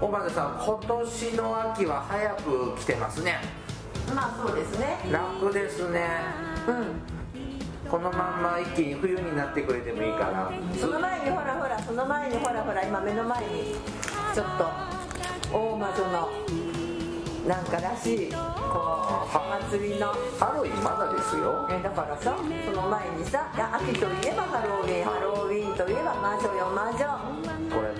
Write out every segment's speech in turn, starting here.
大魔さん今年の秋は早く来てますね。まあそうですね。楽ですね。うん。このまんま一気に冬になってくれてもいいからその前にほらほらその前にほらほら今目の前にちょっと大魔女のなんからしいこう祭りの。ハロウィンまだですよ。えだからさその前にさ秋といえばハロウィンハロウィンといえば魔女よ魔女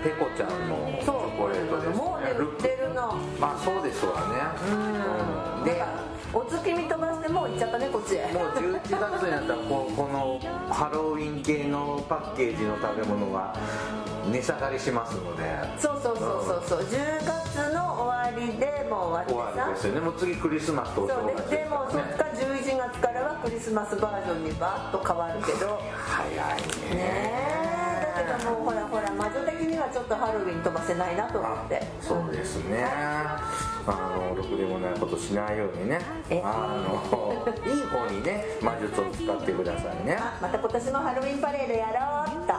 ペコちゃんのチョコレートですもうね売ってるの。まあそうですわね。うん。でお月見飛ばしてもう行っちゃったねこっちへ。もう11月になったらここのハロウィン系のパッケージの食べ物が値下がりしますので。そうそうそうそうそう。10月の終わりでもう終終わってさ。わりですよね。もう次クリスマスとおそう正月ででもそっか11月からはクリスマスバージョンにバーッと変わるけど。早いね。ねけどもうほらほら魔女的にはちょっとハロウィン飛ばせないなと思って。そうですね。あのろくでもないことしないようにね。え？あのいい方にね魔術を使ってくださいね。あまた今年もハロウィンパレードやろうっ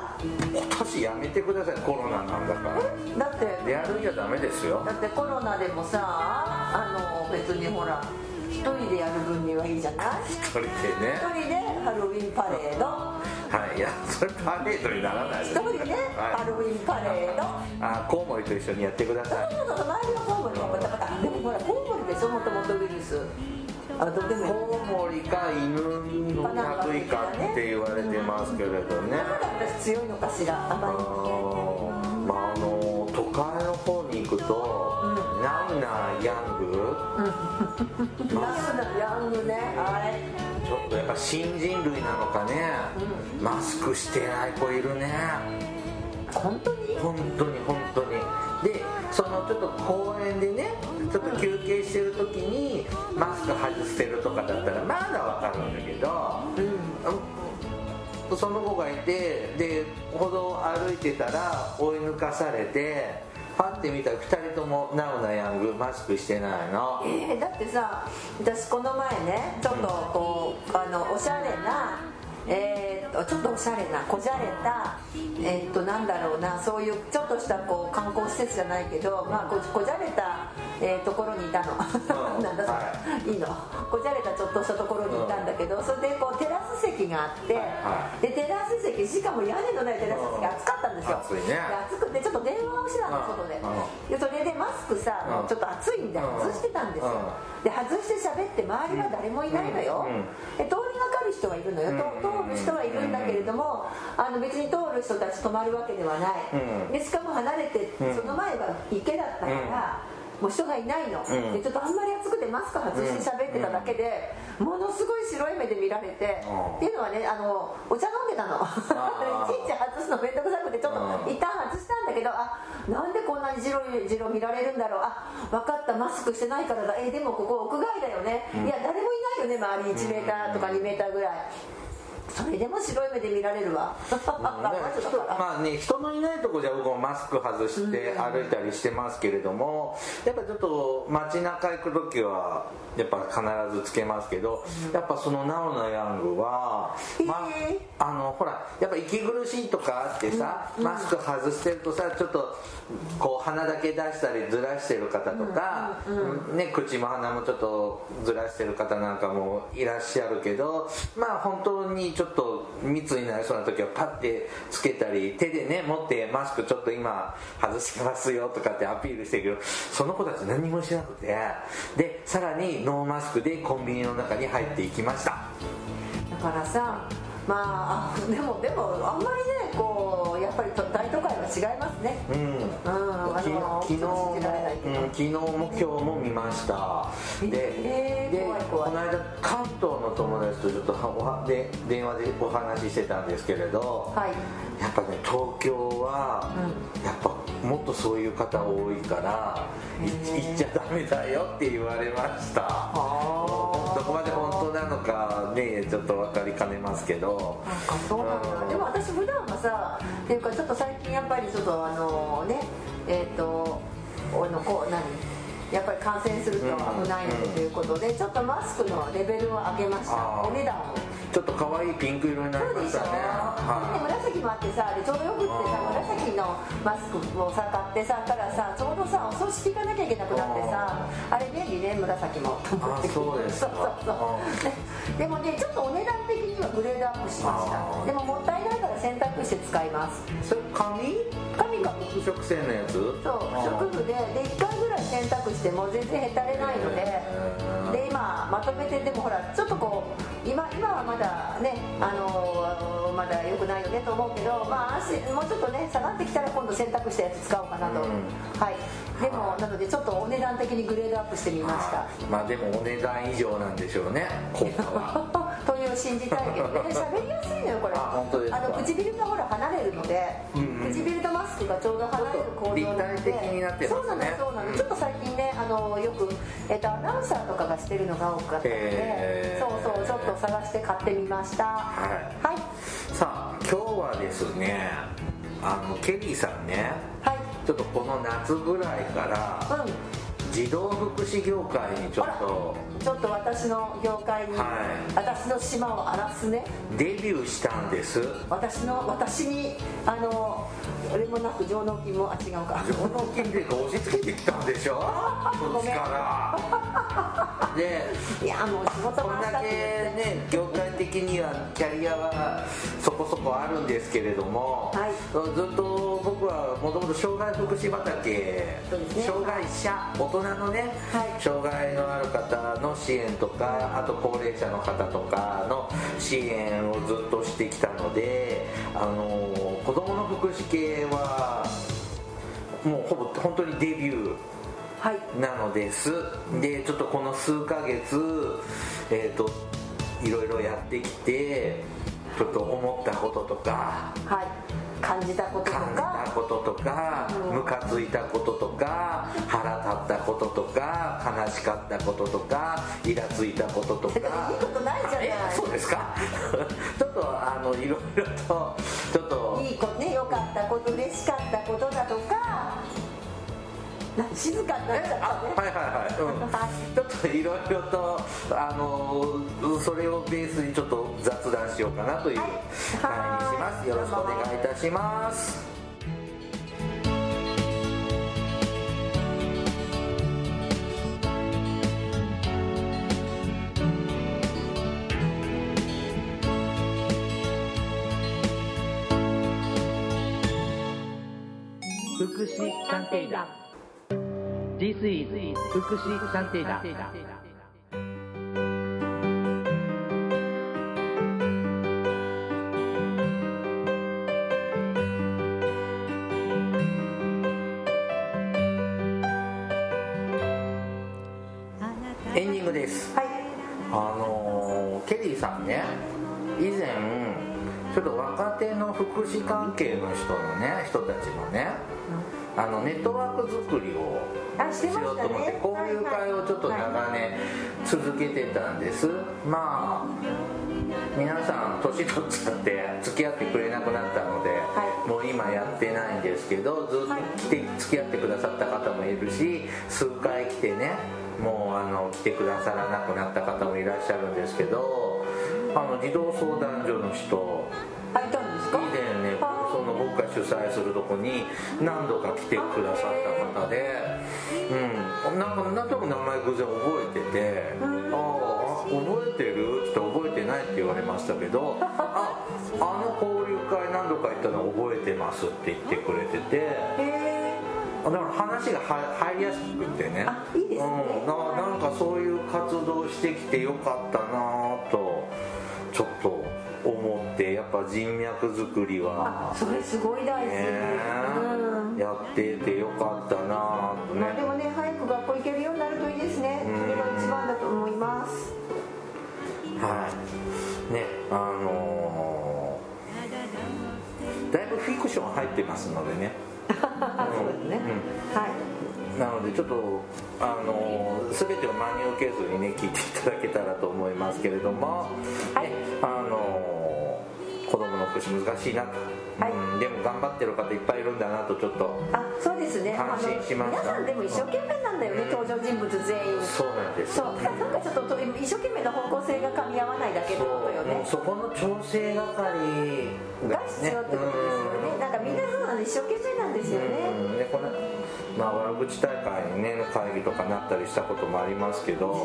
今年やめてくださいコロナなんだから。とだって。やるんじゃダメですよ。だってコロナでもさあの別にほら一人でやる分にはいいじゃない？一人でね。一人でハロウィンパレードはいいやそれパレードにならない。です一人でハロウィンパレード。あコウモリと一緒にやってください。そうそうそう周りはコウモリもバタバタでもほらコウモリでしょもともとウイルスあどうでコウモリか犬の類かって言われてますけれどね。だから私強いのかしらああまああの都会の方に行くと、ナウナヤング、り ナスなヤングねはいちょっとやっぱ新人類なのかね、マスクしてない子いるね。本当に？本当に本当に。でそのちょっと公園でねちょっと休憩してる時にマスク外してるとかだったらまだわかるんだけど、その子がいてで歩道を歩いてたら追い抜かされてパッて見たら2人ともナウナヤングマスクしてないの。えーだってさ私この前ねちょっとこうあのおしゃれなえー、とちょっとおしゃれなこじゃれたえー、となんだろうなそういうちょっとしたこう観光施設じゃないけど、まあ、ここじゃれた、えーところにいたの、うんなんだそれ、、はい。いの。こじゃれたちょっとしたところにいたんだけど、それでこうテラス席があって、はでテラス席しかも屋根のないテラス席が暑かったんですよ、暑いね。で暑くてちょっと電話をしてたのうん外で,、うでそれでマスクさ、うんちょっと暑いんでうん外してたんですよ、で外して喋って周りは誰もいないのよ、通りがかる人はいるのよ、と通る人はいるんだけれどもあの別に通る人たち止まるわけではない、うん。でしかも離れて、うん。その前は池だったから、もう人がいないの、うん。でちょっとあんまり暑くてマスク外して喋ってただけで、ものすごい白い目で見られて、うん。っていうのはねあのお茶飲んでたの。いちいち外すの面倒くさくてちょっとうん。一旦外したんだけどあなんでこんなに白い白見られるんだろう。あ分かったマスクしてないからだ。えでもここ屋外だよね、いや誰もいないよね周り。に1メーターとか2メーターぐらいそれでも白い目で見られるわ、まあね 人のいないとこじゃ僕もマスク外して歩いたりしてますけれども、やっぱちょっと街中行く時はやっぱ必ずつけますけど、やっぱそのナオナヤングは、まあのほらやっぱ息苦しいとかあってさ、マスク外してるとさちょっとこう鼻だけ出したりずらしてる方とか、ね、口も鼻もちょっとずらしてる方なんかもいらっしゃるけどまあ本当にちょっとちょっと密になりそうな時はパッてつけたり手でね持ってマスクちょっと今外してますよとかってアピールしてるけどその子たち何もしなくて。でさらにノーマスクでコンビニの中に入っていきました。だからさまあでもでもあんまりねこうやっぱり大都会違いますね。うん。うんあきの昨日も、昨日も今日も見ました。で,、えーでこの間関東の友達とちょっとはで電話でお話ししてたんですけれど、はい。やっぱね東京は、やっぱもっとそういう方多いからい行っちゃダメだよって言われました。あどこまで本当なのかねちょっと分かりかねますけど。そうなんだ、うん。でも私普段はさっていうかちょっと最近やっぱりちょっとあのねえっ、とあのこう何？やっぱり感染すると危ないのでということで、ちょっとマスクのレベルを上げました。お値段をちょっと可愛いピンク色になりそうでしょ、ましたねはで紫もあってさちょうどよくってさ紫のマスクをさ買ってさからさちょうどさお葬式行かなきゃいけなくなってさあれ便利ね紫も。と思って。あそうですそうかそうそう。でもねちょっとお値段的にはグレードアップしました。でももったいないから洗濯して使います。いそれ紙？紙が服飾線のやつ？そうあー。食具でで1回ぐらい洗濯しても全然へたれないのでで今まとめてでもほらちょっとこう今今はまだねあのまだ良くないよねと思うけどまあもうちょっとね下がってきたら今度洗濯したやつ使おうかなと、うん。はいでもなのでちょっとお値段的にグレードアップしてみました。まあでもお値段以上なんでしょうね効果は。という信じたいけどね。喋りやすいのよこれ。あの唇がほら離れるので、うんうん。唇とマスクがちょうど離れる構造なので。そうなのそうなの、うん。ちょっと最近ねあのよく、えっとアナウンサーとかがしてるのが多かったので、そうそうちょっと探して買ってみました。はい。はい。さあ今日はですねあのケリーさんねはいちょっとこの夏ぐらいからうん。児童福祉業界にちょっとちょっと私の業界に、はい。私の島を荒らすね。デビューしたんです。私の私にあのあれもなく上納金もあ違うか。上納金で押し付けてきたんでしょ？こっちから。でいやもう仕事こんだけね業界的にはキャリアはそこそこあるんですけれども、はい。ずっと僕はもともと障害福祉畑、ね。障害者大人のね、はい。障害のある方の支援とかあと高齢者の方とかの支援をずっとしてきたのであの子どもの福祉系はもうほぼ本当にデビューはいなのです。でちょっとこの数ヶ月えっ、といろいろやってきてちょっと思ったこととかはい。感じたことと感じたかこととかうん。ムカついたこととか腹立ったこととか悲しかったこととかイラついたこととか。いいことないじゃないいろいろとちょっといいことね良かったこと嬉しかったことだとかな静かになっちゃあったね。はいはいはい、うん。はいちょっといろいろとあのそれをベースにちょっと雑談しようかなというはい。会にします、はいよろしくお願いいたします祉探偵団 This is 福祉探偵団エンディングです。はい。あのケリーさんね以前ちょっと若手の福祉関係の人のね人たちのねあのネットワーク作りをあしようと思って交流会をちょっと長年続けてたんです。まあ皆さん年取っちゃって付き合ってくれなくなったので、はい。もう今やってないんですけどずっと来て付き合ってくださった方もいるし数回来てねもうあの来てくださらなくなった方もいらっしゃるんですけどあの児童相談所の人僕が主催するとこに何度か来てくださった方でうん。なんかなんとなく名前偶然覚えてて「ああ覚えてる?」って言って「覚えてない」って言われましたけど「ああの交流会何度か行ったの覚えてます」って言ってくれててだから話がは入りやすくてね。あいいですね。うん、ななんかそういう活動してきてよかったなとちょっとぱ人脈作りは。あそれすごい大事、ねうん。やっててよかったなとね。まあ、でもね早く学校行けるようになるといいですね。うん。それが一番だと思います。はい。ねあのーだいぶフィクション入ってますのでね。そうですね、はい。なのでちょっとあのー全てを真に受けずにね聞いていただけたらと思いますけれども、はい。ねあのー子供の福祉難しいなと、はい。うんでも頑張ってる方いっぱいいるんだなとちょっとあそうですね。安心しました。皆さんでも一生懸命なんだよね登場人物全員。そうなんです。そう。なんかちょっとと一生懸命な方向性が噛み合わないだけってことよね。そこの調整係がが必要ってことですよね。なんかみんなそうなんで一生懸命なんですよね。うん。ねこのまあ悪口大会にね会議とかなったりしたこともありますけど、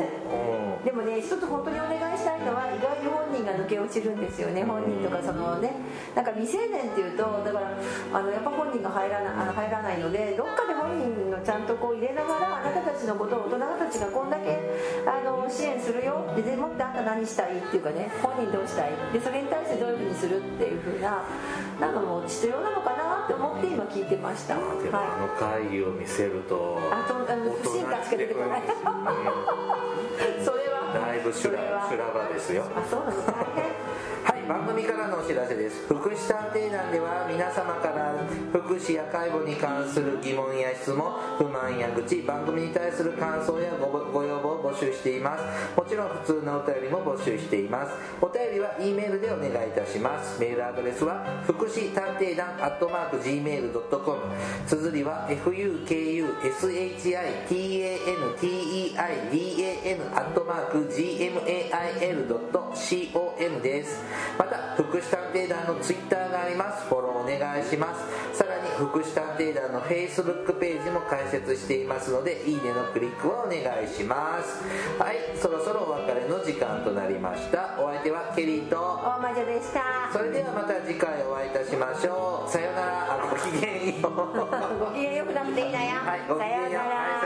うん。でもね一つ本当にお願いしたいのは意外に本人が抜け落ちるんですよね本人とかそのね。なんか未成年っていうとだからあのやっぱ本人が入らなあの入らないのでどっかで本人のちゃんとこう入れながらあなたたちのことを大人たちがこんだけあの支援するよででもってあんた何したいっていうかね本人どうしたい？でそれに対してどういうふうにするっていうふうななのも必要なのかなって思って今聞いてました、はあの会議を見せるとてこない。それは。だいぶ修羅場ですよ。あそうなの大変。はい番組からのお知らせです。福祉探偵団では皆様から福祉や介護に関する疑問や質問不満や愚痴番組に対する感想やごご要望を募集しています。もちろん普通のお便りも募集しています。お便りは E メールでお願いいたします。メールアドレスは福祉探偵団アットマーク Gmail.com 綴りは FUKUSHITANTEIDAN アットマーク GMAIL.com です。また福祉探偵団のツイッターがあります。フォローお願いします。さらに福祉探偵団の Facebook ページも開設していますのでいいねのクリックをお願いします。はいそろそろお別れの時間となりました。お相手はケリーと。大魔女でした。それではまた次回お会いいたしましょう。さようなら。あごきげんよう。ご機嫌よくなくていいなよ、はいごきげんよう。はいさようなら、さよ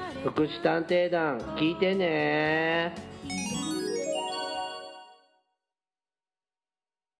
福祉探偵団聞いてね。